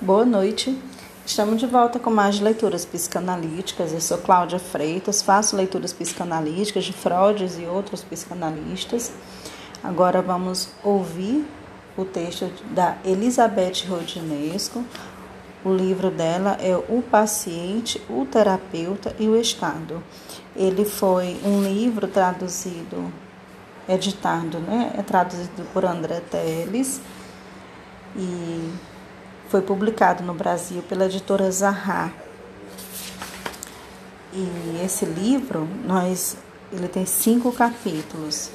Boa noite. Estamos de volta com mais leituras psicanalíticas. Eu sou Cláudia Freitas, faço leituras psicanalíticas de Freud e outros psicanalistas. Agora vamos ouvir o texto da Elizabeth Rodinesco. O livro dela é O Paciente, o Terapeuta e o Estado. Ele foi um livro traduzido, editado, né? É traduzido por André Teles e foi publicado no Brasil pela editora Zahar. E esse livro, nós, ele tem cinco capítulos.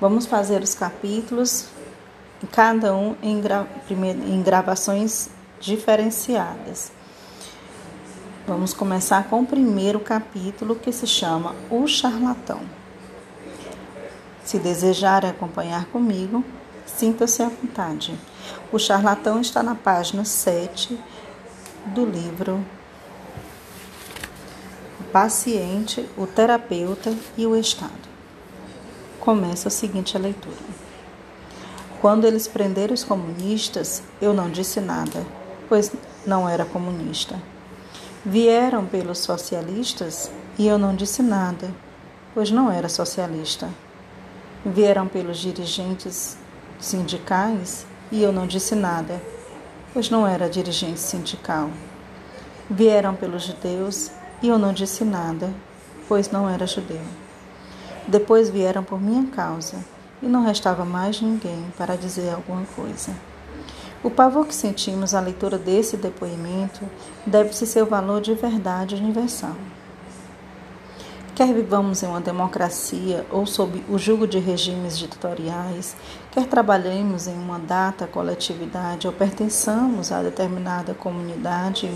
Vamos fazer os capítulos, cada um em, gra, em gravações diferenciadas. Vamos começar com o primeiro capítulo que se chama O Charlatão. Se desejar acompanhar comigo, sinta-se à vontade. O charlatão está na página 7 do livro O Paciente, o Terapeuta e o Estado. Começa a seguinte a leitura. Quando eles prenderam os comunistas, eu não disse nada, pois não era comunista. Vieram pelos socialistas e eu não disse nada, pois não era socialista. Vieram pelos dirigentes sindicais e eu não disse nada, pois não era dirigente sindical. Vieram pelos judeus e eu não disse nada, pois não era judeu. Depois vieram por minha causa e não restava mais ninguém para dizer alguma coisa. O pavor que sentimos à leitura desse depoimento deve-se seu valor de verdade universal. Quer vivamos em uma democracia ou sob o jugo de regimes ditatoriais, quer trabalhemos em uma data coletividade ou pertençamos a determinada comunidade,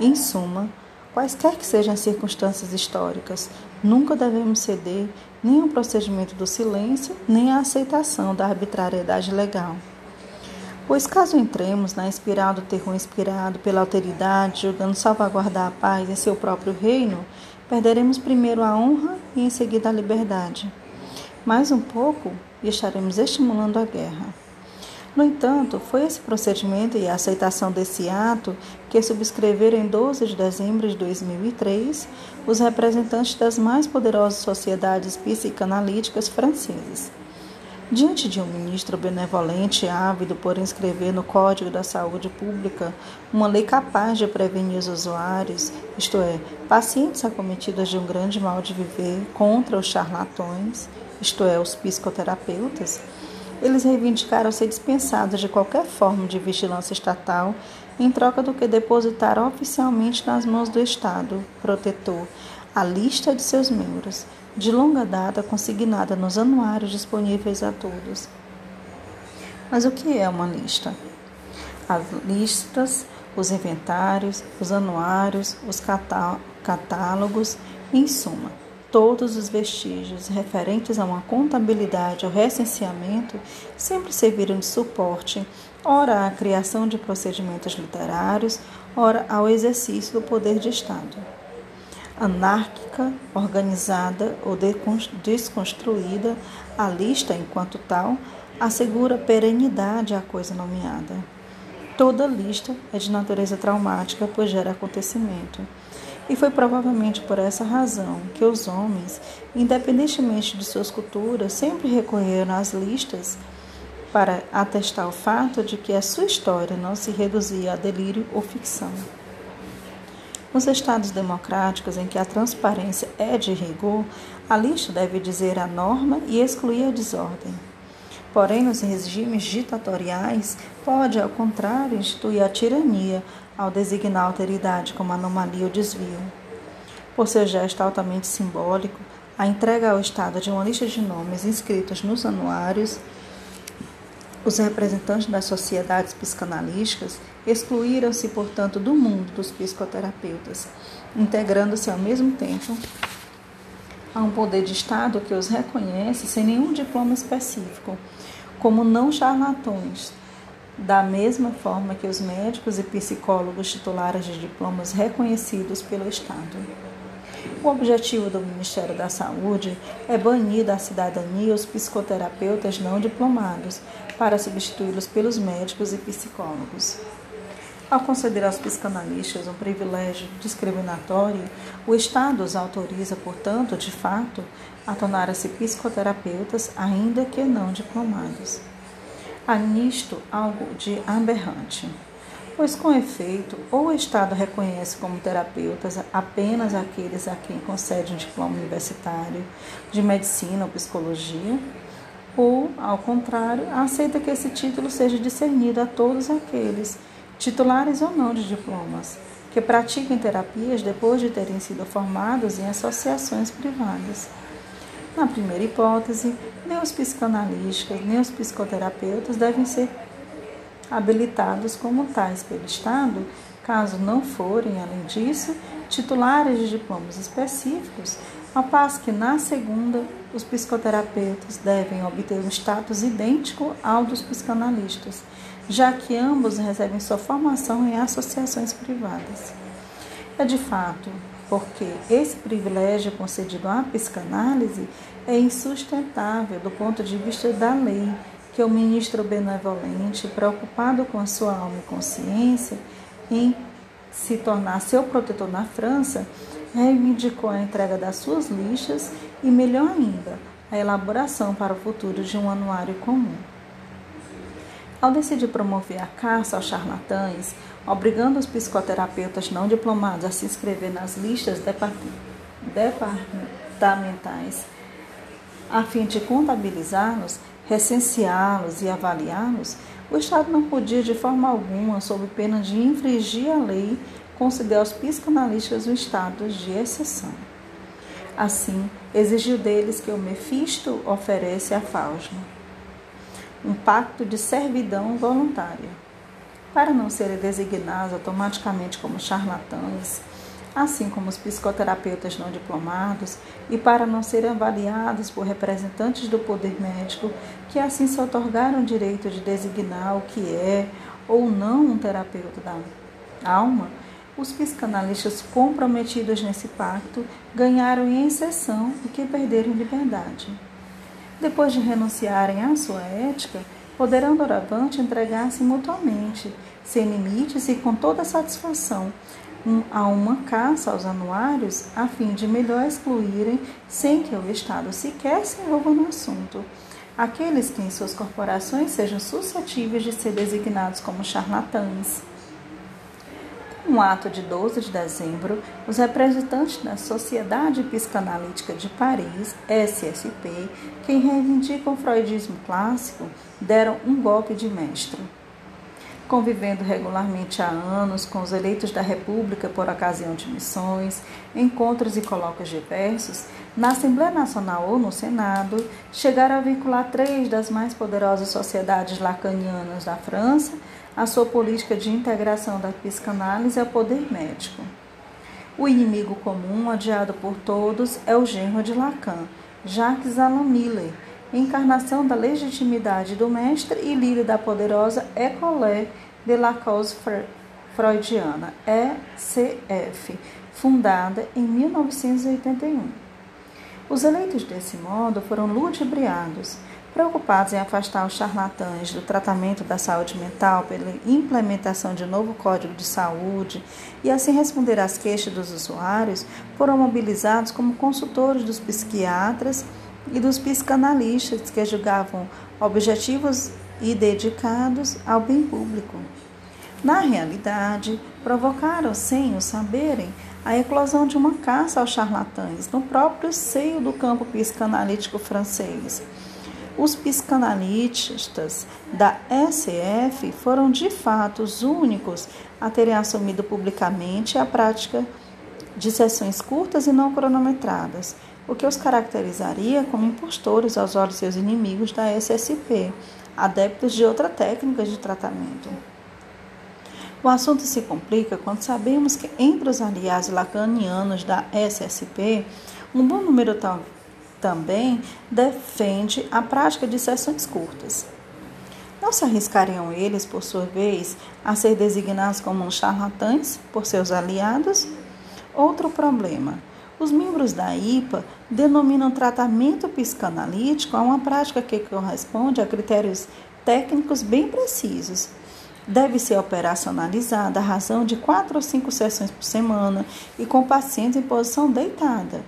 em suma, quaisquer que sejam as circunstâncias históricas, nunca devemos ceder nem ao procedimento do silêncio, nem à aceitação da arbitrariedade legal. Pois caso entremos na espiral do terror inspirado pela alteridade, julgando salvaguardar a paz em seu próprio reino, Perderemos primeiro a honra e em seguida a liberdade. Mais um pouco e estaremos estimulando a guerra. No entanto, foi esse procedimento e a aceitação desse ato que subscreveram em 12 de dezembro de 2003 os representantes das mais poderosas sociedades psicanalíticas francesas. Diante de um ministro benevolente e ávido por inscrever no Código da Saúde Pública uma lei capaz de prevenir os usuários, isto é, pacientes acometidos de um grande mal de viver, contra os charlatões, isto é, os psicoterapeutas, eles reivindicaram ser dispensados de qualquer forma de vigilância estatal em troca do que depositar oficialmente nas mãos do Estado protetor a lista de seus membros de longa data consignada nos anuários disponíveis a todos. Mas o que é uma lista? As listas, os inventários, os anuários, os catálogos, em suma, todos os vestígios referentes a uma contabilidade ou recenseamento sempre serviram de suporte, ora à criação de procedimentos literários, ora ao exercício do poder de Estado anárquica, organizada ou desconstruída, a lista, enquanto tal, assegura perenidade à coisa nomeada. Toda lista é de natureza traumática, pois gera acontecimento. E foi provavelmente por essa razão que os homens, independentemente de suas culturas, sempre recorreram às listas para atestar o fato de que a sua história não se reduzia a delírio ou ficção. Nos estados democráticos em que a transparência é de rigor, a lista deve dizer a norma e excluir a desordem. Porém, nos regimes ditatoriais, pode, ao contrário, instituir a tirania ao designar a alteridade como anomalia ou desvio. Por seu gesto altamente simbólico, a entrega ao Estado de uma lista de nomes inscritos nos anuários os representantes das sociedades psicanalísticas excluíram-se, portanto, do mundo dos psicoterapeutas, integrando-se ao mesmo tempo a um poder de Estado que os reconhece sem nenhum diploma específico, como não charlatões, da mesma forma que os médicos e psicólogos titulares de diplomas reconhecidos pelo Estado. O objetivo do Ministério da Saúde é banir da cidadania os psicoterapeutas não diplomados, para substituí-los pelos médicos e psicólogos. Ao conceder aos psicanalistas um privilégio discriminatório, o Estado os autoriza, portanto, de fato, a tornar-se psicoterapeutas, ainda que não diplomados. Há nisto algo de aberrante, pois, com efeito, ou o Estado reconhece como terapeutas apenas aqueles a quem concede um diploma universitário de medicina ou psicologia, ou, ao contrário, aceita que esse título seja discernido a todos aqueles titulares ou não de diplomas, que pratiquem terapias depois de terem sido formados em associações privadas. Na primeira hipótese, nem os psicanalistas nem os psicoterapeutas devem ser habilitados como tais pelo Estado, caso não forem, além disso, titulares de diplomas específicos, ao passo que na segunda, os psicoterapeutas devem obter um status idêntico ao dos psicanalistas já que ambos recebem sua formação em associações privadas. É de fato porque esse privilégio concedido à psicanálise é insustentável do ponto de vista da lei, que o ministro benevolente, preocupado com a sua alma e consciência, em se tornar seu protetor na França, reivindicou a entrega das suas lixas e, melhor ainda, a elaboração para o futuro de um anuário comum. Ao decidir promover a caça aos charlatães, obrigando os psicoterapeutas não diplomados a se inscrever nas listas departamentais, a fim de contabilizá-los, recenseá-los e avaliá-los, o Estado não podia de forma alguma, sob pena de infringir a lei, conceder aos psicanalistas o estado de exceção. Assim, exigiu deles que o Mefisto oferece a Fausto um pacto de servidão voluntária. Para não serem designados automaticamente como charlatães, assim como os psicoterapeutas não diplomados, e para não serem avaliados por representantes do poder médico, que assim se otorgaram o direito de designar o que é ou não um terapeuta da alma, os psicanalistas comprometidos nesse pacto ganharam em exceção o que perderam liberdade. Depois de renunciarem à sua ética, poderão doravante entregar-se mutuamente, sem limites e com toda satisfação, a uma caça aos anuários, a fim de melhor excluírem, sem que o Estado sequer se envolva no assunto, aqueles que em suas corporações sejam suscetíveis de ser designados como charlatães. Um ato de 12 de dezembro, os representantes da Sociedade Psicanalítica de Paris, SSP, que reivindicam o freudismo clássico, deram um golpe de mestre. Convivendo regularmente há anos com os eleitos da República por ocasião de missões, encontros e colóquios diversos, na Assembleia Nacional ou no Senado, chegaram a vincular três das mais poderosas sociedades lacanianas da França a sua política de integração da psicanálise ao poder médico. O inimigo comum, odiado por todos, é o genro de Lacan, Jacques Alan Miller, encarnação da legitimidade do mestre e lírio da poderosa École de la Freudiana, ECF, fundada em 1981. Os eleitos desse modo foram ludibriados, preocupados em afastar os charlatães do tratamento da saúde mental pela implementação de novo Código de Saúde e assim responder às queixas dos usuários, foram mobilizados como consultores dos psiquiatras e dos psicanalistas que julgavam objetivos e dedicados ao bem público. Na realidade, provocaram, sem o saberem, a eclosão de uma caça aos charlatães no próprio seio do campo psicanalítico francês os psicanalistas da SF foram de fato os únicos a terem assumido publicamente a prática de sessões curtas e não cronometradas, o que os caracterizaria como impostores aos olhos de seus inimigos da SSP, adeptos de outra técnica de tratamento. O assunto se complica quando sabemos que entre os aliados lacanianos da SSP, um bom número também defende a prática de sessões curtas. Não se arriscariam eles, por sua vez, a ser designados como charlatães por seus aliados? Outro problema. Os membros da IPA denominam tratamento psicanalítico a uma prática que corresponde a critérios técnicos bem precisos, deve ser operacionalizada a razão de quatro ou cinco sessões por semana e com pacientes em posição deitada.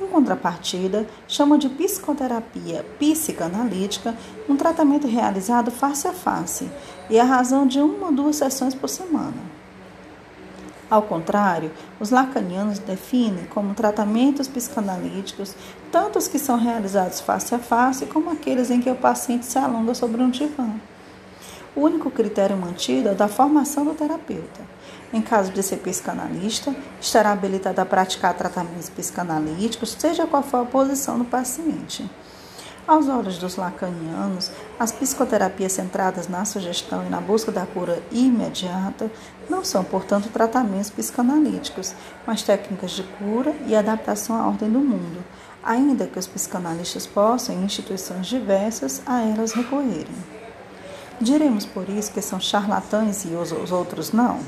Em contrapartida, chama de psicoterapia psicanalítica um tratamento realizado face a face e a razão de uma ou duas sessões por semana. Ao contrário, os lacanianos definem como tratamentos psicanalíticos tanto os que são realizados face a face como aqueles em que o paciente se alonga sobre um divã. O único critério mantido é o da formação do terapeuta. Em caso de ser psicanalista, estará habilitado a praticar tratamentos psicanalíticos, seja qual for a posição do paciente. Aos olhos dos lacanianos, as psicoterapias centradas na sugestão e na busca da cura imediata não são, portanto, tratamentos psicanalíticos, mas técnicas de cura e adaptação à ordem do mundo, ainda que os psicanalistas possam, em instituições diversas, a elas recorrerem. Diremos por isso que são charlatães e os, os outros não?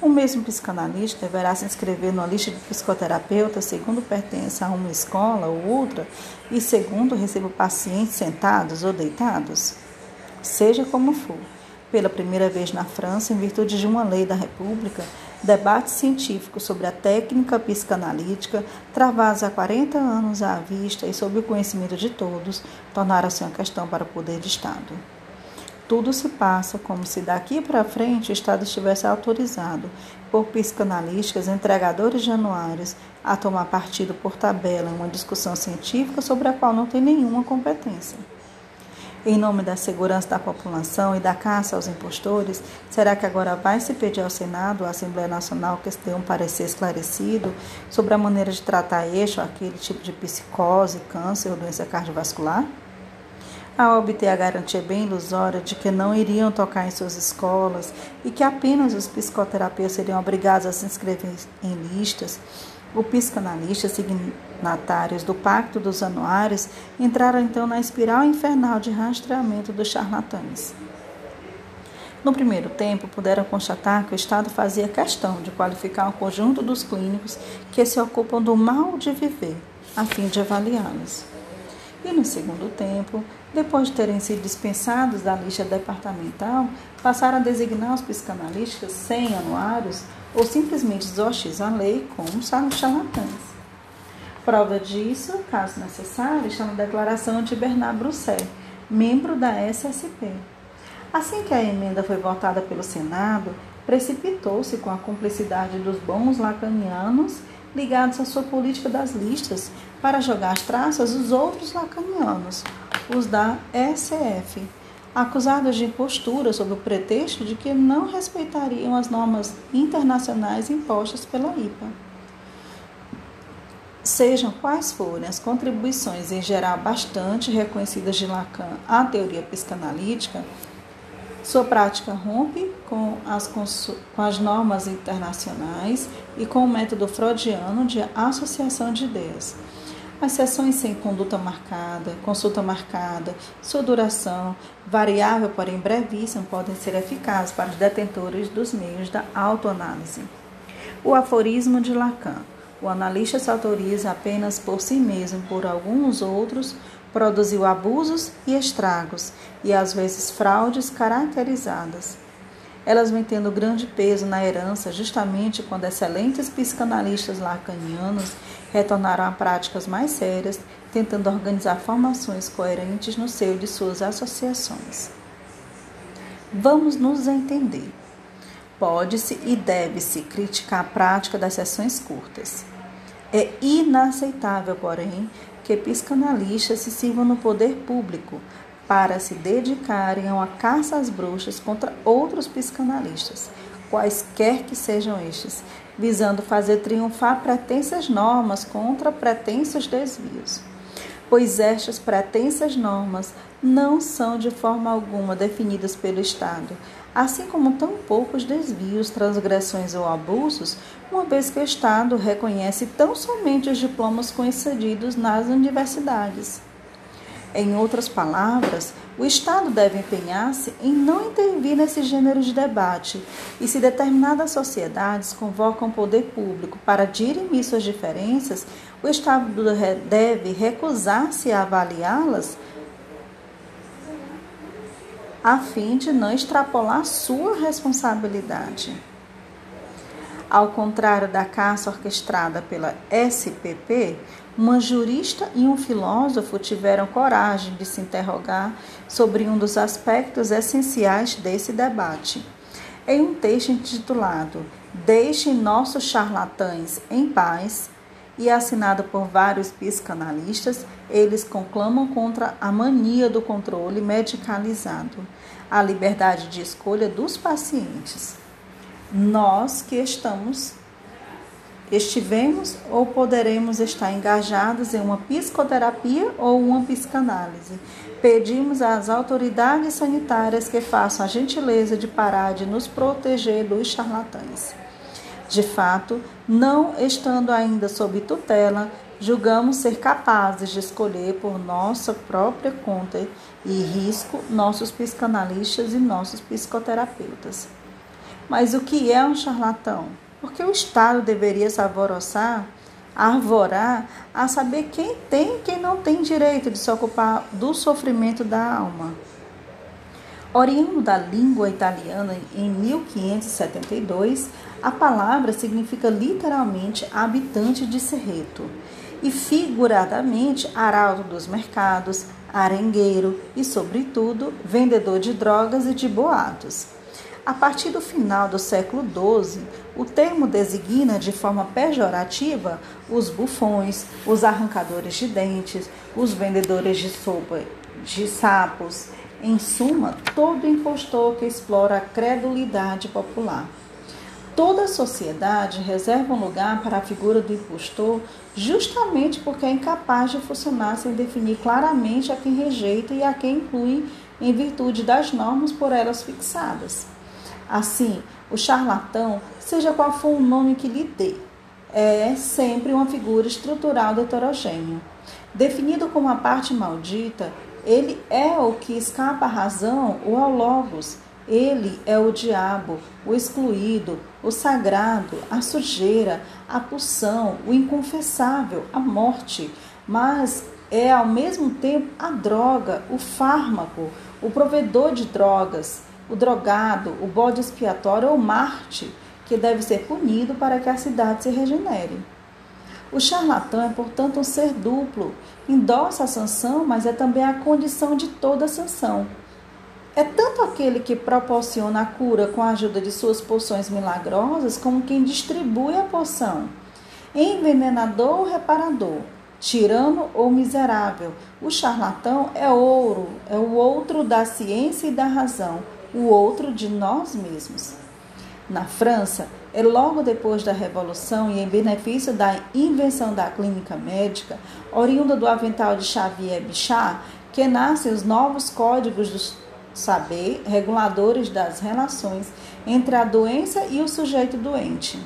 O mesmo psicanalista deverá se inscrever numa lista de psicoterapeutas segundo pertence a uma escola ou outra e segundo receba pacientes sentados ou deitados? Seja como for, pela primeira vez na França, em virtude de uma lei da República, debates científicos sobre a técnica psicanalítica, travados há 40 anos à vista e sob o conhecimento de todos, tornaram-se uma questão para o poder de Estado. Tudo se passa como se daqui para frente o Estado estivesse autorizado por psicanalistas, entregadores de anuários, a tomar partido por tabela em uma discussão científica sobre a qual não tem nenhuma competência. Em nome da segurança da população e da caça aos impostores, será que agora vai se pedir ao Senado, à Assembleia Nacional, que dê um parecer esclarecido sobre a maneira de tratar este ou aquele tipo de psicose, câncer ou doença cardiovascular? A obter a garantia bem ilusória de que não iriam tocar em suas escolas e que apenas os psicoterapeutas seriam obrigados a se inscrever em listas, os psicanalistas signatários do Pacto dos Anuários entraram então na espiral infernal de rastreamento dos charlatães. No primeiro tempo, puderam constatar que o Estado fazia questão de qualificar o conjunto dos clínicos que se ocupam do mal de viver, a fim de avaliá-los. E no segundo tempo, depois de terem sido dispensados da lista departamental, passaram a designar os psicanalistas sem anuários ou simplesmente exaustis a lei como charlatães. Prova disso, caso necessário, está na declaração de Bernard Brousset, membro da SSP. Assim que a emenda foi votada pelo Senado, precipitou-se com a cumplicidade dos bons lacanianos ligados à sua política das listas para jogar as traças os outros lacanianos, os da SF, acusados de impostura sob o pretexto de que não respeitariam as normas internacionais impostas pela IPA. Sejam quais forem as contribuições em geral bastante reconhecidas de Lacan à teoria psicanalítica, sua prática rompe com as, com as normas internacionais e com o método freudiano de associação de ideias as sessões sem conduta marcada, consulta marcada, sua duração, variável porém brevíssima, podem ser eficazes para os detentores dos meios da autoanálise. O aforismo de Lacan. O analista se autoriza apenas por si mesmo, por alguns outros, produziu abusos e estragos, e às vezes fraudes caracterizadas. Elas vêm tendo grande peso na herança justamente quando excelentes psicanalistas lacanianos retornaram a práticas mais sérias, tentando organizar formações coerentes no seio de suas associações. Vamos nos entender. Pode-se e deve-se criticar a prática das sessões curtas. É inaceitável, porém, que psicanalistas se sirvam no poder público para se dedicarem a uma caça às bruxas contra outros psicanalistas, quaisquer que sejam estes, visando fazer triunfar pretensas normas contra pretensos desvios. Pois estas pretensas normas não são de forma alguma definidas pelo Estado, assim como tão poucos desvios, transgressões ou abusos, uma vez que o Estado reconhece tão somente os diplomas concedidos nas universidades. Em outras palavras, o Estado deve empenhar-se em não intervir nesse gênero de debate e, se determinadas sociedades convocam o poder público para dirimir suas diferenças, o Estado deve recusar-se a avaliá-las a fim de não extrapolar sua responsabilidade. Ao contrário da caça orquestrada pela SPP, uma jurista e um filósofo tiveram coragem de se interrogar sobre um dos aspectos essenciais desse debate. Em um texto intitulado Deixem nossos charlatães em paz, e assinado por vários psicanalistas, eles conclamam contra a mania do controle medicalizado, a liberdade de escolha dos pacientes. Nós que estamos estivemos ou poderemos estar engajados em uma psicoterapia ou uma psicanálise. Pedimos às autoridades sanitárias que façam a gentileza de parar de nos proteger dos charlatães. De fato, não estando ainda sob tutela, julgamos ser capazes de escolher por nossa própria conta e risco nossos psicanalistas e nossos psicoterapeutas. Mas o que é um charlatão? Porque o Estado deveria se alvoroçar, arvorar, a saber quem tem e quem não tem direito de se ocupar do sofrimento da alma. Oriundo da língua italiana em 1572, a palavra significa literalmente habitante de Serreto e figuradamente arauto dos mercados, arengueiro e, sobretudo, vendedor de drogas e de boatos. A partir do final do século XII, o termo designa de forma pejorativa os bufões, os arrancadores de dentes, os vendedores de sopa de sapos, em suma, todo impostor que explora a credulidade popular. Toda a sociedade reserva um lugar para a figura do impostor justamente porque é incapaz de funcionar sem definir claramente a quem rejeita e a quem inclui em virtude das normas por elas fixadas. Assim, o charlatão, seja qual for o nome que lhe dê, é sempre uma figura estrutural heterogênea. Definido como a parte maldita, ele é o que escapa à razão ou ao logos. Ele é o diabo, o excluído, o sagrado, a sujeira, a pulsão, o inconfessável, a morte, mas é ao mesmo tempo a droga, o fármaco, o provedor de drogas, o drogado, o bode expiatório ou Marte, que deve ser punido para que a cidade se regenere. O charlatão é, portanto, um ser duplo, endossa a sanção, mas é também a condição de toda a sanção. É tanto aquele que proporciona a cura com a ajuda de suas poções milagrosas, como quem distribui a poção. Envenenador ou reparador, tirano ou miserável, o charlatão é ouro, é o outro da ciência e da razão, o outro de nós mesmos. Na França, é logo depois da Revolução e em benefício da invenção da clínica médica, oriunda do avental de Xavier Bichat, que nascem os novos códigos do saber reguladores das relações entre a doença e o sujeito doente.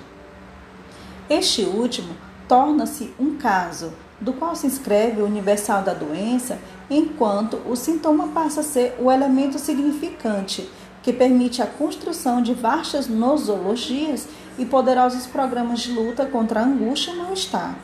Este último torna-se um caso, do qual se inscreve o universal da doença, enquanto o sintoma passa a ser o elemento significante que permite a construção de vastas nosologias e poderosos programas de luta contra a angústia e mal-estar.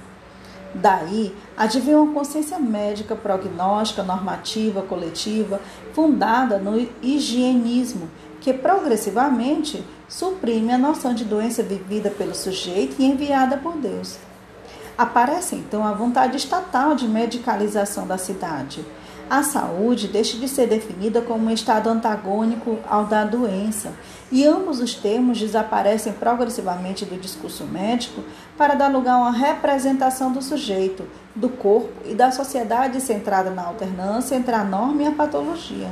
Daí advém uma consciência médica prognóstica, normativa, coletiva, fundada no higienismo, que progressivamente suprime a noção de doença vivida pelo sujeito e enviada por Deus. Aparece então a vontade estatal de medicalização da cidade. A saúde deixa de ser definida como um estado antagônico ao da doença, e ambos os termos desaparecem progressivamente do discurso médico para dar lugar a uma representação do sujeito, do corpo e da sociedade centrada na alternância entre a norma e a patologia.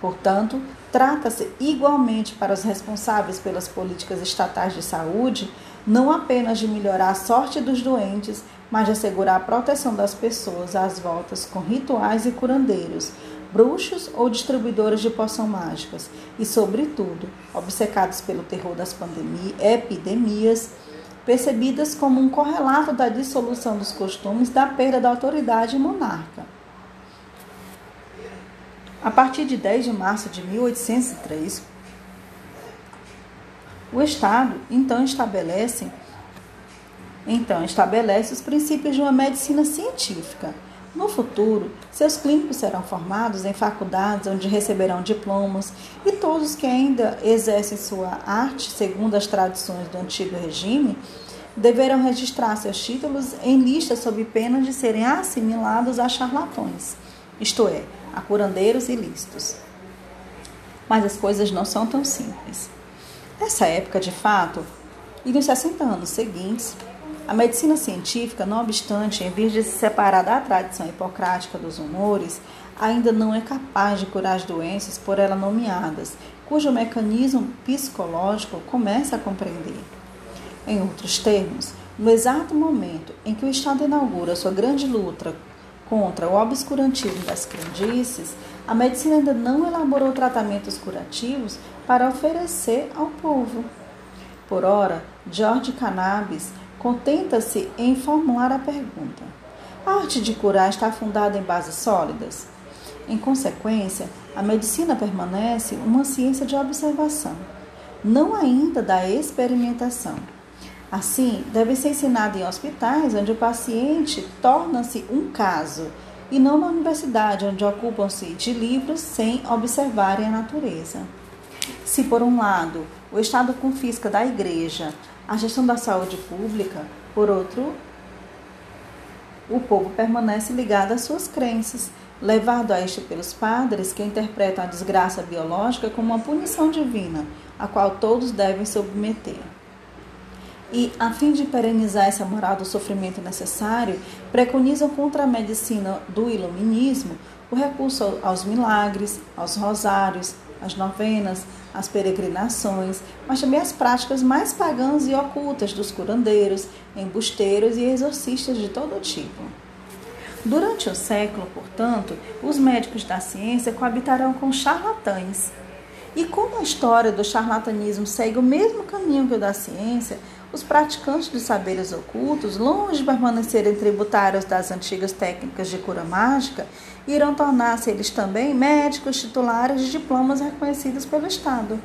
Portanto, trata-se igualmente para os responsáveis pelas políticas estatais de saúde não apenas de melhorar a sorte dos doentes, mas de assegurar a proteção das pessoas às voltas com rituais e curandeiros, bruxos ou distribuidores de poção mágicas, e, sobretudo, obcecados pelo terror das epidemias, percebidas como um correlato da dissolução dos costumes da perda da autoridade monarca. A partir de 10 de março de 1803, o Estado então estabelece então estabelece os princípios de uma medicina científica, No futuro, seus clínicos serão formados em faculdades onde receberão diplomas e todos que ainda exercem sua arte segundo as tradições do antigo regime deverão registrar seus títulos em listas sob pena de serem assimilados a charlatões, isto é, a curandeiros ilícitos. Mas as coisas não são tão simples. Nessa época, de fato, e nos 60 anos seguintes, a medicina científica, não obstante, em vez de se separar da tradição hipocrática dos humores, ainda não é capaz de curar as doenças por ela nomeadas, cujo mecanismo psicológico começa a compreender. Em outros termos, no exato momento em que o Estado inaugura sua grande luta contra o obscurantismo das crendices, a medicina ainda não elaborou tratamentos curativos para oferecer ao povo. Por ora, George Cannabis contenta-se em formular a pergunta: a arte de curar está fundada em bases sólidas? Em consequência, a medicina permanece uma ciência de observação, não ainda da experimentação. Assim, deve ser ensinada em hospitais onde o paciente torna-se um caso e não na universidade onde ocupam-se de livros sem observarem a natureza. Se, por um lado, o Estado confisca da Igreja a gestão da saúde pública, por outro, o povo permanece ligado às suas crenças, levado a isto pelos padres que interpretam a desgraça biológica como uma punição divina, a qual todos devem submeter. E, a fim de perenizar essa moral do sofrimento necessário, preconizam contra a medicina do iluminismo o recurso aos milagres, aos rosários, às novenas, as peregrinações, mas também as práticas mais pagãs e ocultas dos curandeiros, embusteiros e exorcistas de todo tipo. Durante o século, portanto, os médicos da ciência coabitarão com charlatães. E como a história do charlatanismo segue o mesmo caminho que o da ciência, os praticantes dos saberes ocultos, longe de permanecerem tributários das antigas técnicas de cura mágica, irão tornar-se eles também médicos titulares de diplomas reconhecidos pelo Estado.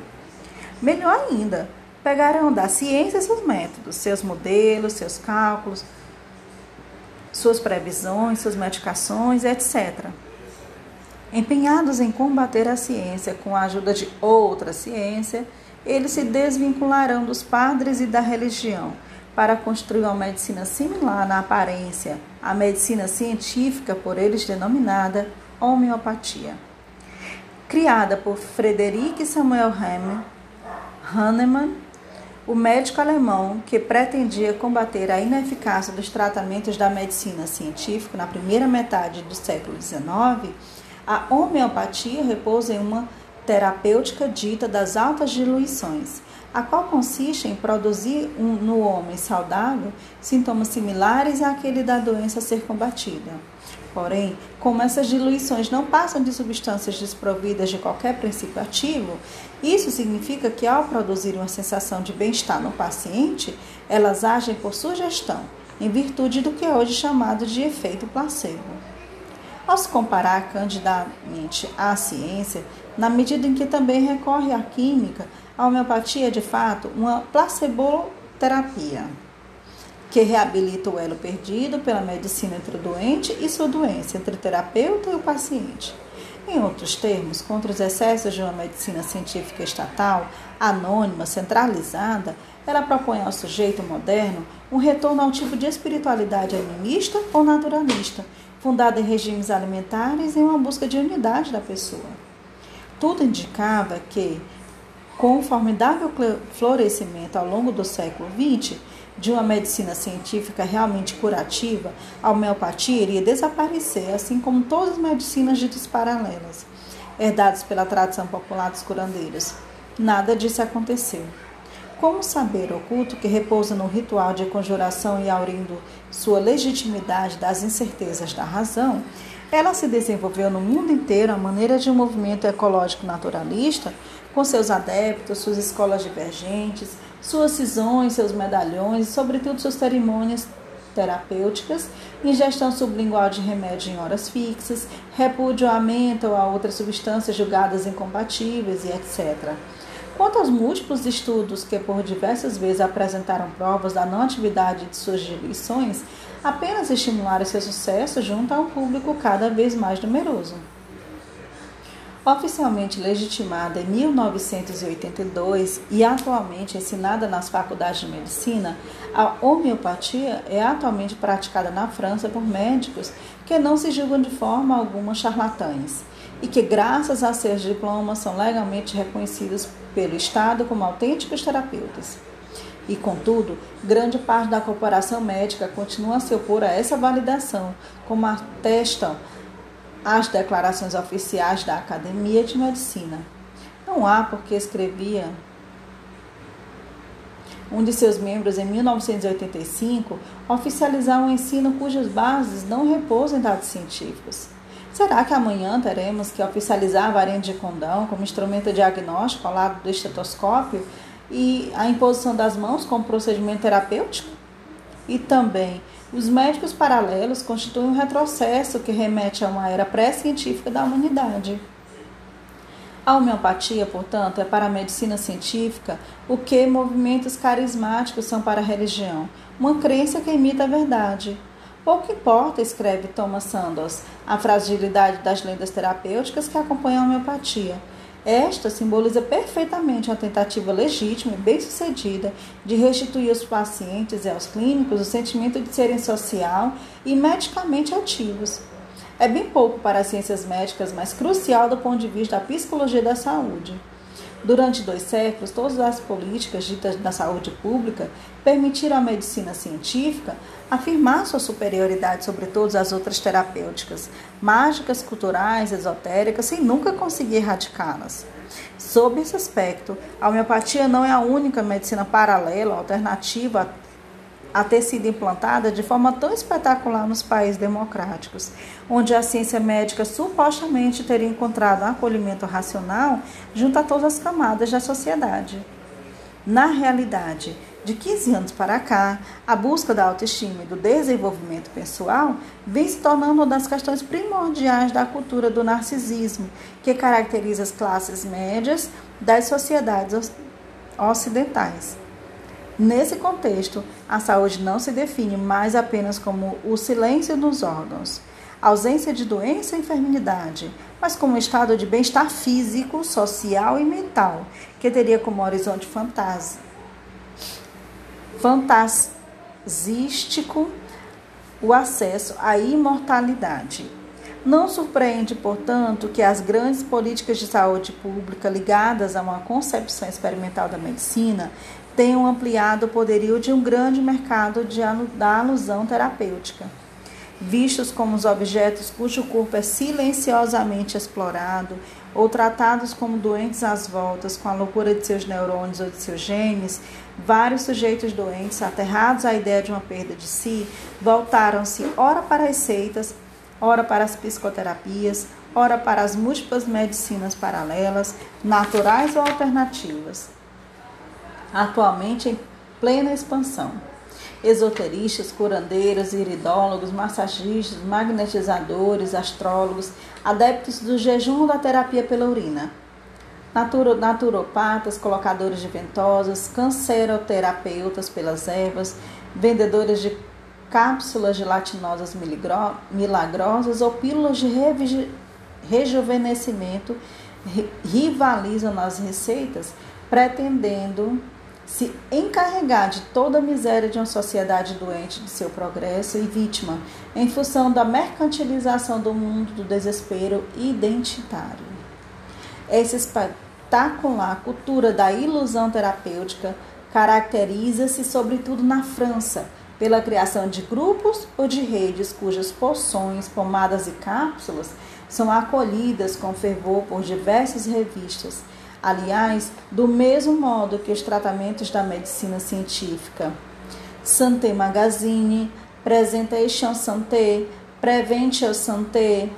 Melhor ainda, pegarão da ciência seus métodos, seus modelos, seus cálculos, suas previsões, suas medicações, etc. Empenhados em combater a ciência com a ajuda de outra ciência, eles se desvincularão dos padres e da religião para construir uma medicina similar na aparência à medicina científica por eles denominada homeopatia. Criada por Frederick Samuel Hahnemann, o médico alemão que pretendia combater a ineficácia dos tratamentos da medicina científica na primeira metade do século XIX, a homeopatia repousa em uma terapêutica dita das altas diluições, a qual consiste em produzir um, no homem saudável sintomas similares àquele da doença a ser combatida. Porém, como essas diluições não passam de substâncias desprovidas de qualquer princípio ativo, isso significa que ao produzir uma sensação de bem-estar no paciente, elas agem por sugestão, em virtude do que é hoje chamado de efeito placebo. Ao se comparar candidamente à ciência, na medida em que também recorre à química, a homeopatia é, de fato, uma placeboterapia, que reabilita o elo perdido pela medicina entre o doente e sua doença, entre o terapeuta e o paciente. Em outros termos, contra os excessos de uma medicina científica estatal, anônima, centralizada, ela propõe ao sujeito moderno um retorno ao tipo de espiritualidade animista ou naturalista, fundada em regimes alimentares e uma busca de unidade da pessoa. Tudo indicava que, com o formidável florescimento ao longo do século XX de uma medicina científica realmente curativa, a homeopatia iria desaparecer, assim como todas as medicinas ditas paralelas, herdadas pela tradição popular dos curandeiros. Nada disso aconteceu. Como saber oculto que repousa no ritual de conjuração e aurindo sua legitimidade das incertezas da razão, ela se desenvolveu no mundo inteiro à maneira de um movimento ecológico naturalista com seus adeptos, suas escolas divergentes, suas cisões, seus medalhões e, sobretudo, suas cerimônias terapêuticas, ingestão sublingual de remédio em horas fixas, repúdio a menta ou a outras substâncias julgadas incompatíveis e etc. Quanto aos múltiplos estudos que por diversas vezes apresentaram provas da não atividade de suas lições, apenas estimularam seu sucesso junto a um público cada vez mais numeroso. Oficialmente legitimada em 1982 e atualmente ensinada nas faculdades de medicina, a homeopatia é atualmente praticada na França por médicos que não se julgam de forma alguma charlatães e que, graças a seus diplomas, são legalmente reconhecidos pelo Estado como autênticos terapeutas. E, contudo, grande parte da corporação médica continua a se opor a essa validação, como atestam as declarações oficiais da Academia de Medicina. Não há porque escrevia um de seus membros em 1985 oficializar um ensino cujas bases não repousam em dados científicos. Será que amanhã teremos que oficializar a varinha de condão como instrumento diagnóstico ao lado do estetoscópio e a imposição das mãos como procedimento terapêutico? E também os médicos paralelos constituem um retrocesso que remete a uma era pré-científica da humanidade. A homeopatia, portanto, é para a medicina científica o que movimentos carismáticos são para a religião, uma crença que imita a verdade. Pouco importa, escreve Thomas Sandoz, a fragilidade das lendas terapêuticas que acompanham a homeopatia esta simboliza perfeitamente a tentativa legítima e bem-sucedida de restituir aos pacientes e aos clínicos o sentimento de serem social e medicamente ativos. É bem pouco para as ciências médicas, mas crucial do ponto de vista da psicologia da saúde. Durante dois séculos, todas as políticas ditas da saúde pública permitiram à medicina científica afirmar sua superioridade sobre todas as outras terapêuticas, mágicas, culturais, esotéricas, sem nunca conseguir erradicá-las. Sob esse aspecto, a homeopatia não é a única medicina paralela, alternativa ter sido implantada de forma tão espetacular nos países democráticos, onde a ciência médica supostamente teria encontrado um acolhimento racional junto a todas as camadas da sociedade. Na realidade, de 15 anos para cá, a busca da autoestima e do desenvolvimento pessoal vem se tornando uma das questões primordiais da cultura do narcisismo, que caracteriza as classes médias das sociedades ocidentais. Nesse contexto, a saúde não se define mais apenas como o silêncio nos órgãos, ausência de doença e enfermidade, mas como um estado de bem-estar físico, social e mental, que teria como horizonte fantasma, fantasístico o acesso à imortalidade. Não surpreende, portanto, que as grandes políticas de saúde pública ligadas a uma concepção experimental da medicina tenham ampliado o poderio de um grande mercado de, da alusão terapêutica. Vistos como os objetos cujo corpo é silenciosamente explorado, ou tratados como doentes às voltas com a loucura de seus neurônios ou de seus genes, vários sujeitos doentes, aterrados à ideia de uma perda de si, voltaram-se ora para as seitas, ora para as psicoterapias, ora para as múltiplas medicinas paralelas, naturais ou alternativas atualmente em plena expansão. Esoteristas, curandeiros, iridólogos, massagistas, magnetizadores, astrólogos, adeptos do jejum da terapia pela urina, Naturo, naturopatas, colocadores de ventosas, canceroterapeutas pelas ervas, vendedores de cápsulas gelatinosas milagrosas ou pílulas de rejuvenescimento rivalizam nas receitas, pretendendo se encarregar de toda a miséria de uma sociedade doente de seu progresso e vítima, em função da mercantilização do mundo do desespero identitário. Essa espetacular cultura da ilusão terapêutica caracteriza-se, sobretudo na França, pela criação de grupos ou de redes cujas poções, pomadas e cápsulas são acolhidas com fervor por diversas revistas aliás, do mesmo modo que os tratamentos da medicina científica. Santé Magazine, Presentation Santé, Prevention Santé,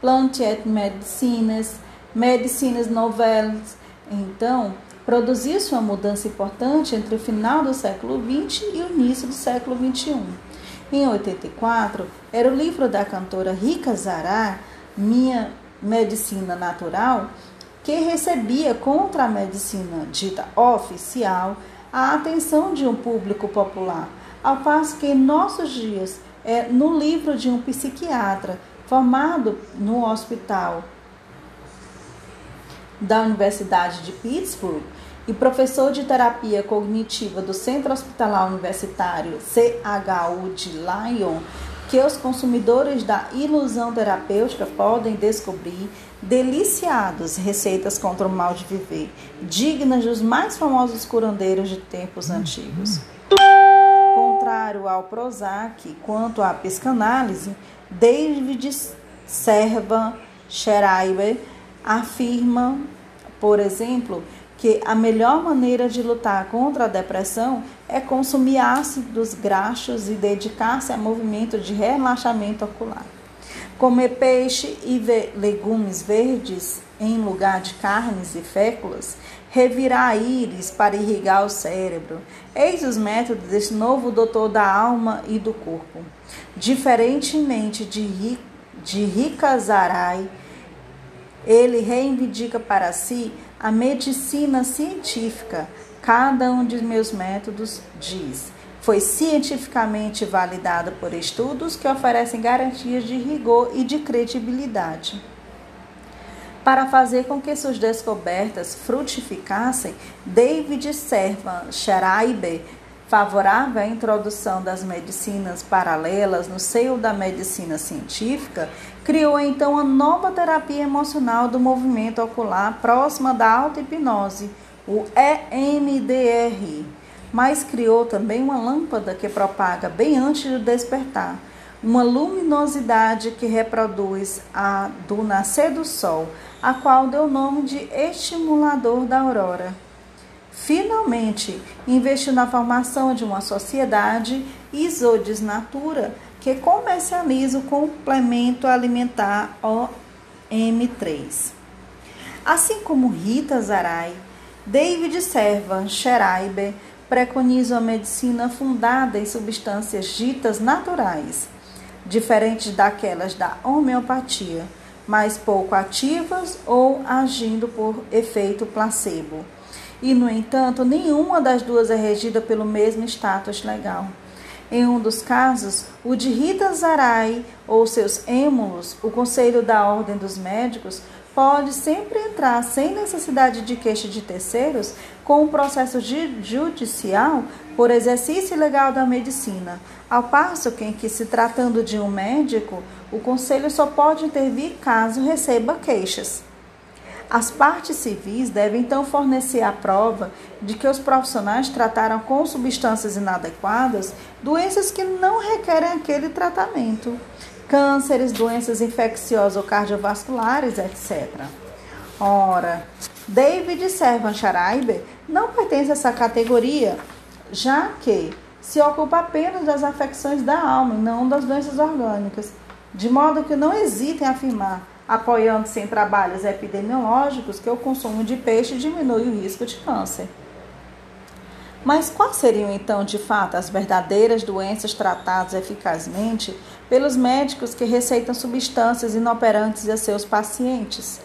Plantiet Medicines, Medicines Nouvelles. Então, produziu-se uma mudança importante entre o final do século XX e o início do século XXI. Em 84, era o livro da cantora Rika Zará, Minha Medicina Natural, que recebia contra a medicina dita oficial a atenção de um público popular, ao passo que em nossos dias é no livro de um psiquiatra formado no hospital da Universidade de Pittsburgh e professor de terapia cognitiva do Centro Hospitalar Universitário CHU de Lyon, que os consumidores da ilusão terapêutica podem descobrir deliciados receitas contra o mal de viver, dignas dos mais famosos curandeiros de tempos antigos. Contrário ao Prozac, quanto à psicanálise, David Servan Schreiber afirma, por exemplo, que a melhor maneira de lutar contra a depressão é consumir ácidos graxos e dedicar-se a movimento de relaxamento ocular. Comer peixe e legumes verdes em lugar de carnes e féculas, revirar íris para irrigar o cérebro. Eis os métodos desse novo doutor da alma e do corpo. Diferentemente de, de Rikazarai, ele reivindica para si a medicina científica, cada um de meus métodos diz, foi cientificamente validada por estudos que oferecem garantias de rigor e de credibilidade. Para fazer com que suas descobertas frutificassem, David Servan Schreiber, favorável à introdução das medicinas paralelas no seio da medicina científica, criou então a nova terapia emocional do movimento ocular próxima da auto-hipnose, o EMDR, mas criou também uma lâmpada que propaga bem antes do despertar, uma luminosidade que reproduz a do nascer do sol, a qual deu o nome de estimulador da aurora. Finalmente, investiu na formação de uma sociedade isodesnatura que comercializa o complemento alimentar OM3. Assim como Rita Zarai, David Servan Schreiber preconizam a medicina fundada em substâncias ditas naturais, diferentes daquelas da homeopatia, mais pouco ativas ou agindo por efeito placebo. E, no entanto, nenhuma das duas é regida pelo mesmo status legal. Em um dos casos, o de Rita Zarai ou seus émulos, o Conselho da Ordem dos Médicos, pode sempre entrar sem necessidade de queixa de terceiros com o um processo judicial por exercício ilegal da medicina, ao passo que, em que se tratando de um médico, o conselho só pode intervir caso receba queixas. As partes civis devem então fornecer a prova de que os profissionais trataram com substâncias inadequadas doenças que não requerem aquele tratamento, cânceres, doenças infecciosas ou cardiovasculares, etc. Ora, David Servan Schreiber não pertence a essa categoria, já que se ocupa apenas das afecções da alma e não das doenças orgânicas, de modo que não hesitem em afirmar apoiando-se em trabalhos epidemiológicos que o consumo de peixe diminui o risco de câncer. Mas quais seriam então, de fato, as verdadeiras doenças tratadas eficazmente pelos médicos que receitam substâncias inoperantes a seus pacientes?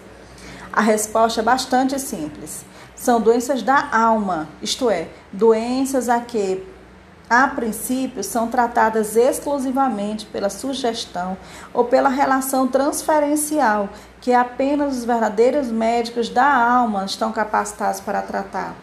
A resposta é bastante simples. São doenças da alma, isto é, doenças a que a princípio, são tratadas exclusivamente pela sugestão ou pela relação transferencial, que apenas os verdadeiros médicos da alma estão capacitados para tratar.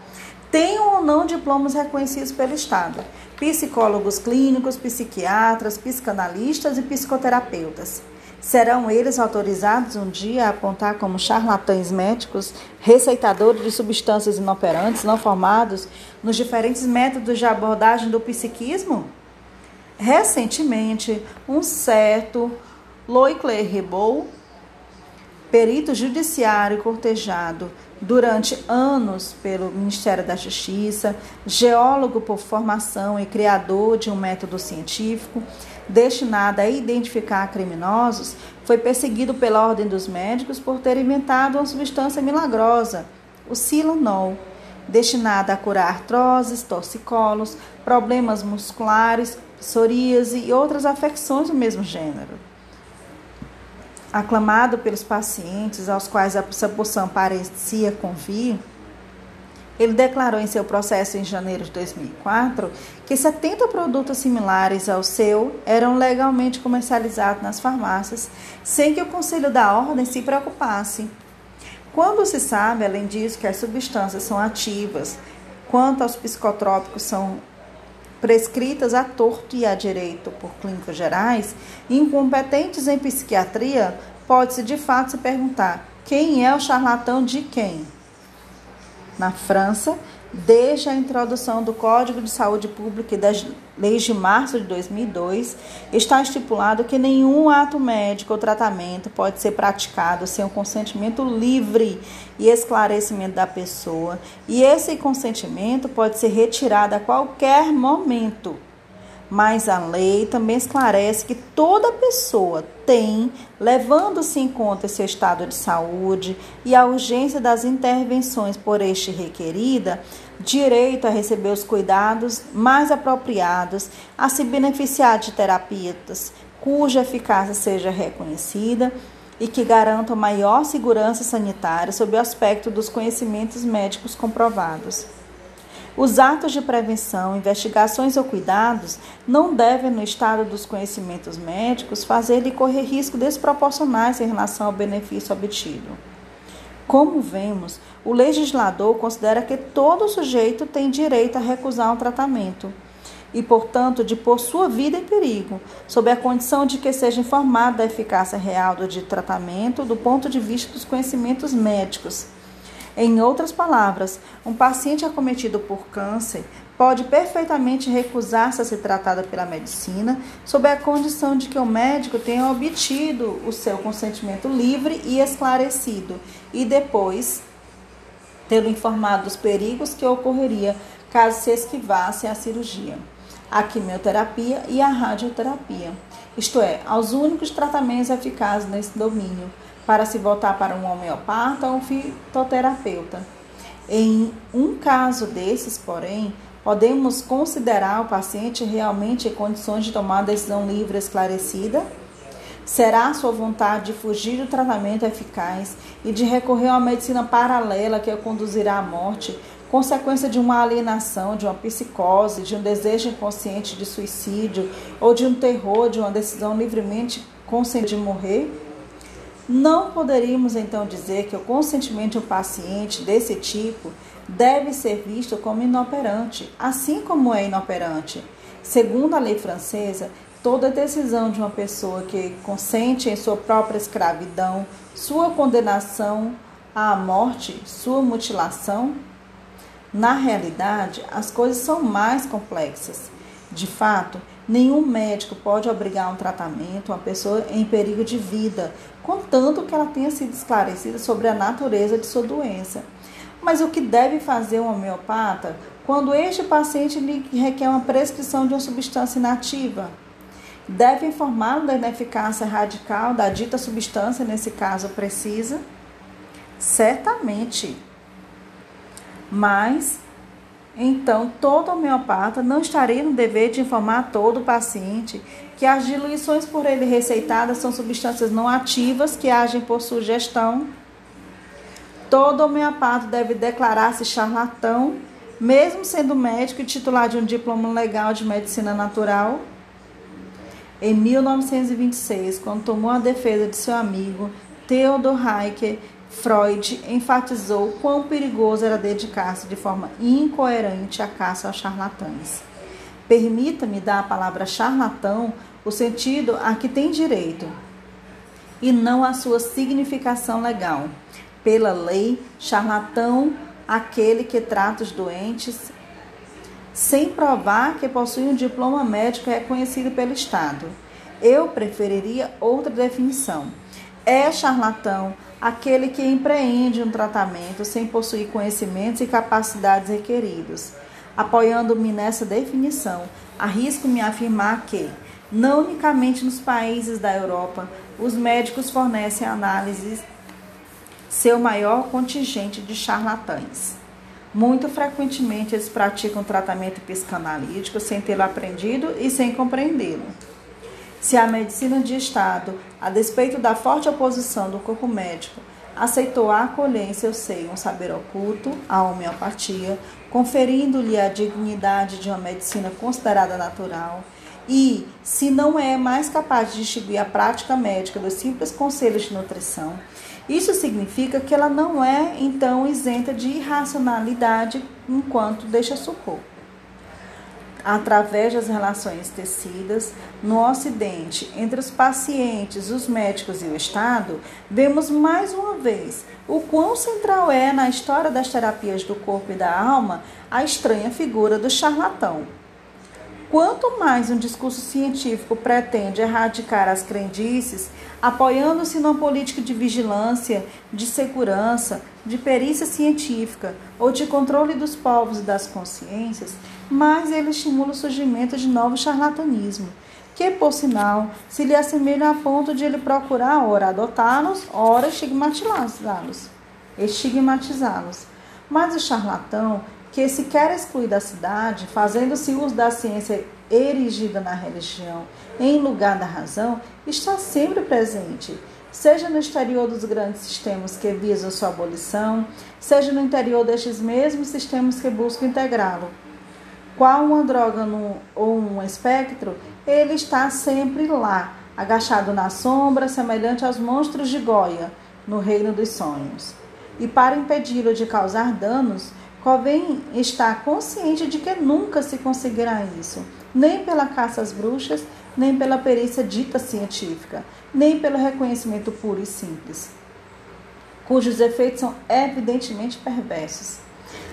Tenham ou não diplomas reconhecidos pelo Estado. Psicólogos clínicos, psiquiatras, psicanalistas e psicoterapeutas. Serão eles autorizados um dia a apontar como charlatães médicos, receitadores de substâncias inoperantes não formados nos diferentes métodos de abordagem do psiquismo? Recentemente, um certo Loicler Ribot, perito judiciário cortejado durante anos pelo Ministério da Justiça, geólogo por formação e criador de um método científico, destinada a identificar criminosos, foi perseguido pela Ordem dos Médicos por ter inventado uma substância milagrosa, o Silanol, destinada a curar artroses, torcicolos, problemas musculares, psoríase e outras afecções do mesmo gênero. Aclamado pelos pacientes aos quais essa poção parecia convir, ele declarou em seu processo em janeiro de 2004 que 70 produtos similares ao seu eram legalmente comercializados nas farmácias, sem que o Conselho da Ordem se preocupasse. Quando se sabe, além disso, que as substâncias são ativas, quanto aos psicotrópicos são prescritas a torto e a direito por clínicos gerais, incompetentes em psiquiatria, pode-se de fato se perguntar quem é o charlatão de quem? Na França, desde a introdução do Código de Saúde Pública e das leis de março de 2002, está estipulado que nenhum ato médico ou tratamento pode ser praticado sem o consentimento livre e esclarecimento da pessoa, e esse consentimento pode ser retirado a qualquer momento. Mas a lei também esclarece que toda pessoa tem, levando-se em conta seu estado de saúde e a urgência das intervenções por este requerida, direito a receber os cuidados mais apropriados, a se beneficiar de terapias cuja eficácia seja reconhecida e que garantam maior segurança sanitária sob o aspecto dos conhecimentos médicos comprovados. Os atos de prevenção, investigações ou cuidados não devem, no estado dos conhecimentos médicos, fazer-lhe correr risco desproporcionais em relação ao benefício obtido. Como vemos, o legislador considera que todo sujeito tem direito a recusar um tratamento e, portanto, de pôr sua vida em perigo, sob a condição de que seja informado da eficácia real do tratamento do ponto de vista dos conhecimentos médicos. Em outras palavras, um paciente acometido por câncer pode perfeitamente recusar-se a ser tratado pela medicina, sob a condição de que o médico tenha obtido o seu consentimento livre e esclarecido, e depois tê-lo informado dos perigos que ocorreria caso se esquivasse a cirurgia, a quimioterapia e a radioterapia, isto é, aos únicos tratamentos eficazes nesse domínio para se voltar para um homeopata ou um fitoterapeuta. Em um caso desses, porém, podemos considerar o paciente realmente em condições de tomar decisão livre esclarecida? Será sua vontade de fugir do tratamento eficaz e de recorrer a uma medicina paralela que o conduzirá à morte, consequência de uma alienação, de uma psicose, de um desejo inconsciente de suicídio ou de um terror de uma decisão livremente consciente de morrer? Não poderíamos então dizer que o consentimento de um paciente desse tipo deve ser visto como inoperante, assim como é inoperante. Segundo a lei francesa, toda decisão de uma pessoa que consente em sua própria escravidão, sua condenação à morte, sua mutilação, na realidade, as coisas são mais complexas. De fato, nenhum médico pode obrigar um tratamento a uma pessoa em perigo de vida, contanto que ela tenha sido esclarecida sobre a natureza de sua doença. Mas o que deve fazer um homeopata quando este paciente lhe requer uma prescrição de uma substância inativa? Deve informar da ineficácia radical da dita substância, nesse caso precisa? Certamente. Mas então, todo homeopata não estaria no dever de informar todo paciente que as diluições por ele receitadas são substâncias não ativas que agem por sugestão. Todo homeopata deve declarar-se charlatão, mesmo sendo médico e titular de um diploma legal de medicina natural. Em 1926, quando tomou a defesa de seu amigo Theodor Heiker Freud enfatizou quão perigoso era dedicar-se de forma incoerente à caça aos charlatães. Permita-me dar a palavra charlatão o sentido a que tem direito e não a sua significação legal. Pela lei, charlatão aquele que trata os doentes sem provar que possui um diploma médico reconhecido pelo Estado. Eu preferiria outra definição. É charlatão aquele que empreende um tratamento sem possuir conhecimentos e capacidades requeridos. Apoiando-me nessa definição, arrisco-me a afirmar que, não unicamente nos países da Europa, os médicos fornecem análises seu maior contingente de charlatães. Muito frequentemente eles praticam tratamento psicanalítico sem tê-lo aprendido e sem compreendê-lo. Se a medicina de Estado, a despeito da forte oposição do corpo médico, aceitou acolher em seu seio um saber oculto, a homeopatia, conferindo-lhe a dignidade de uma medicina considerada natural, e, se não é mais capaz de distinguir a prática médica dos simples conselhos de nutrição, isso significa que ela não é, então, isenta de irracionalidade enquanto deixa supor através das relações tecidas no Ocidente entre os pacientes, os médicos e o Estado, vemos mais uma vez o quão central é na história das terapias do corpo e da alma a estranha figura do charlatão. Quanto mais um discurso científico pretende erradicar as crendices, apoiando-se numa política de vigilância, de segurança, de perícia científica ou de controle dos povos e das consciências, mais ele estimula o surgimento de novo charlatanismo, que, por sinal, se lhe assemelha a ponto de ele procurar ora adotá-los, ora estigmatizá-los. Estigmatizá-los. Mas o charlatão que se quer excluir da cidade, fazendo-se uso da ciência erigida na religião em lugar da razão, está sempre presente, seja no exterior dos grandes sistemas que visam sua abolição, seja no interior destes mesmos sistemas que buscam integrá-lo. Qual uma droga no, ou um espectro, ele está sempre lá, agachado na sombra, semelhante aos monstros de Goya, no reino dos sonhos. E para impedi-lo de causar danos, Convém estar consciente de que nunca se conseguirá isso, nem pela caça às bruxas, nem pela perícia dita científica, nem pelo reconhecimento puro e simples, cujos efeitos são evidentemente perversos.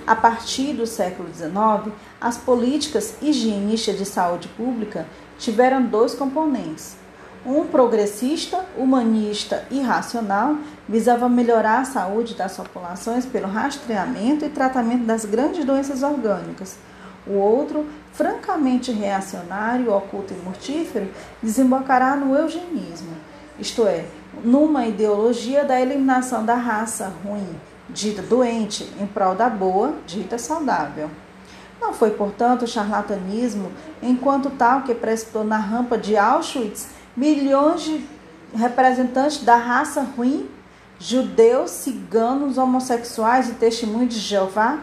A partir do século XIX, as políticas higienistas de saúde pública tiveram dois componentes: um progressista, humanista e racional visava melhorar a saúde das populações pelo rastreamento e tratamento das grandes doenças orgânicas. O outro, francamente reacionário, oculto e mortífero, desembocará no eugenismo, isto é, numa ideologia da eliminação da raça ruim, dita doente, em prol da boa, dita saudável. Não foi, portanto, o charlatanismo, enquanto tal, que precipitou na rampa de Auschwitz milhões de representantes da raça ruim, judeus, ciganos, homossexuais e testemunhos de Jeová,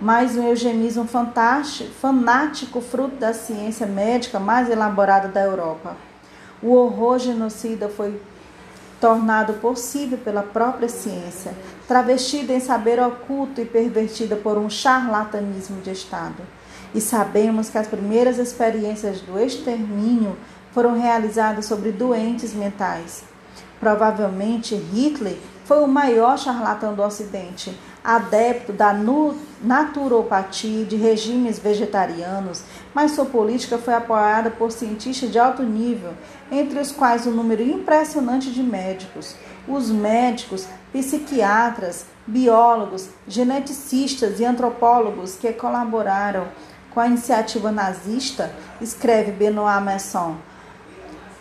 mais um eugenismo fantástico, fanático, fruto da ciência médica mais elaborada da Europa. O horror genocida foi tornado possível pela própria ciência, travestida em saber oculto e pervertida por um charlatanismo de Estado. E sabemos que as primeiras experiências do extermínio foram realizadas sobre doentes mentais. Provavelmente Hitler foi o maior charlatão do Ocidente, adepto da naturopatia de regimes vegetarianos, mas sua política foi apoiada por cientistas de alto nível, entre os quais um número impressionante de médicos. Os médicos, psiquiatras, biólogos, geneticistas e antropólogos que colaboraram com a iniciativa nazista, escreve Benoît Masson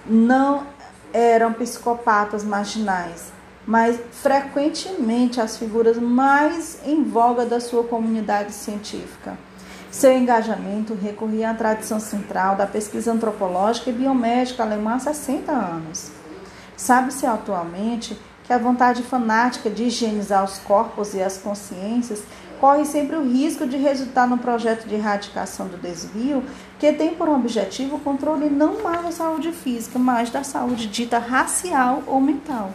não eram psicopatas marginais, mas frequentemente as figuras mais em voga da sua comunidade científica. Seu engajamento recorria à tradição central da pesquisa antropológica e biomédica alemã há 60 anos. Sabe-se atualmente que a vontade fanática de higienizar os corpos e as consciências corre sempre o risco de resultar num projeto de erradicação do desvio que tem por objetivo o controle não mais da saúde física, mas da saúde dita racial ou mental.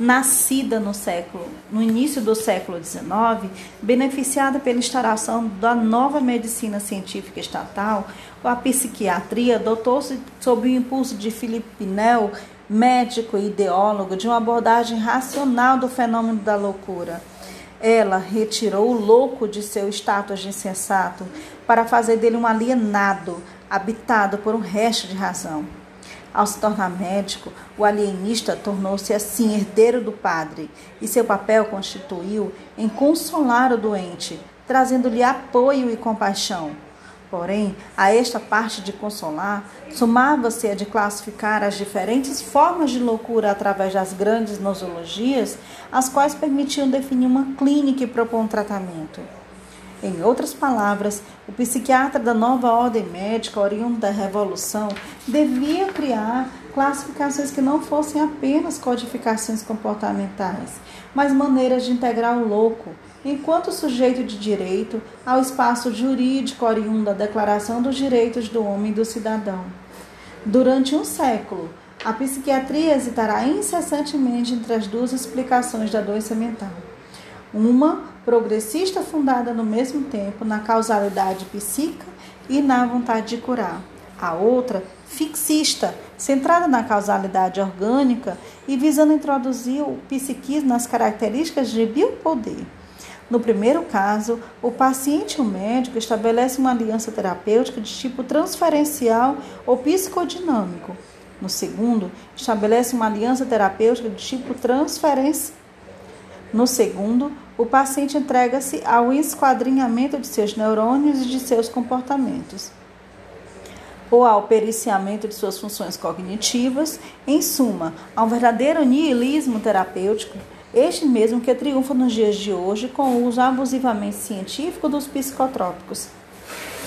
Nascida no século, no início do século XIX, beneficiada pela instauração da nova medicina científica estatal, a psiquiatria dotou-se sob o impulso de Philippe Pinel, médico e ideólogo, de uma abordagem racional do fenômeno da loucura ela retirou o louco de seu status de insensato para fazer dele um alienado, habitado por um resto de razão. Ao se tornar médico, o alienista tornou-se assim herdeiro do padre, e seu papel constituiu em consolar o doente, trazendo-lhe apoio e compaixão. Porém, a esta parte de consolar, somava-se a de classificar as diferentes formas de loucura através das grandes nosologias, as quais permitiam definir uma clínica e propor um tratamento. Em outras palavras, o psiquiatra da nova ordem médica, oriunda da Revolução, devia criar classificações que não fossem apenas codificações comportamentais, mas maneiras de integrar o louco, enquanto sujeito de direito, ao espaço jurídico oriundo da Declaração dos Direitos do Homem e do Cidadão. Durante um século, a psiquiatria hesitará incessantemente entre as duas explicações da doença mental. Uma progressista fundada no mesmo tempo na causalidade psíquica e na vontade de curar. A outra, fixista, centrada na causalidade orgânica e visando introduzir o psiquismo nas características de biopoder. No primeiro caso, o paciente e o médico estabelecem uma aliança terapêutica de tipo transferencial ou psicodinâmico. No segundo, estabelece uma aliança terapêutica de tipo transferência. No segundo, o paciente entrega-se ao esquadrinhamento de seus neurônios e de seus comportamentos, ou ao periciamento de suas funções cognitivas, em suma, a um verdadeiro nihilismo terapêutico, este mesmo que triunfa nos dias de hoje com o uso abusivamente científico dos psicotrópicos.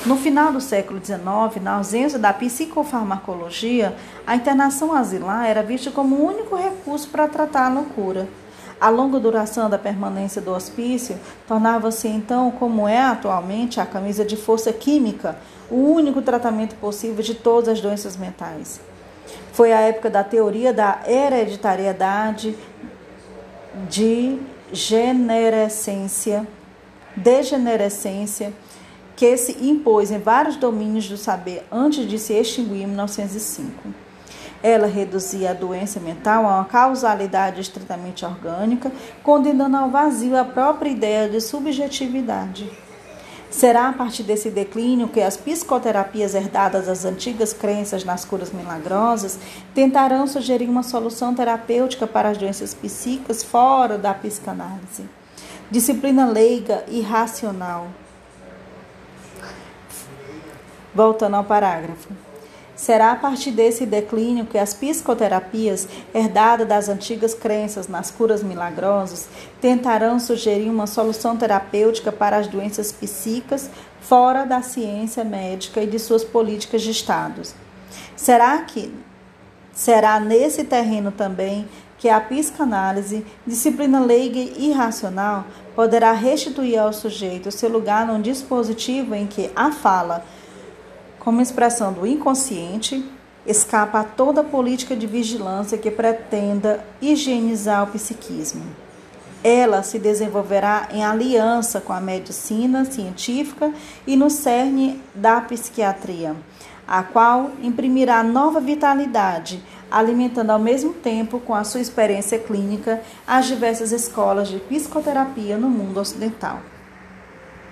No final do século XIX, na ausência da psicofarmacologia, a internação asilar era vista como o único recurso para tratar a loucura. A longa duração da permanência do hospício tornava-se então, como é atualmente, a camisa de força química, o único tratamento possível de todas as doenças mentais. Foi a época da teoria da hereditariedade, de generescência, degenerescência, que se impôs em vários domínios do saber antes de se extinguir em 1905. Ela reduzia a doença mental a uma causalidade estritamente orgânica, condenando ao vazio a própria ideia de subjetividade. Será a partir desse declínio que as psicoterapias herdadas das antigas crenças nas curas milagrosas tentarão sugerir uma solução terapêutica para as doenças psíquicas fora da psicanálise. Disciplina leiga e racional. Voltando ao parágrafo. Será a partir desse declínio que as psicoterapias, herdadas das antigas crenças nas curas milagrosas, tentarão sugerir uma solução terapêutica para as doenças psíquicas fora da ciência médica e de suas políticas de Estado. Será que será nesse terreno também que a psicanálise, disciplina leiga e racional, poderá restituir ao sujeito seu lugar num dispositivo em que a fala como expressão do inconsciente, escapa a toda política de vigilância que pretenda higienizar o psiquismo. Ela se desenvolverá em aliança com a medicina científica e no cerne da psiquiatria, a qual imprimirá nova vitalidade, alimentando ao mesmo tempo com a sua experiência clínica as diversas escolas de psicoterapia no mundo ocidental.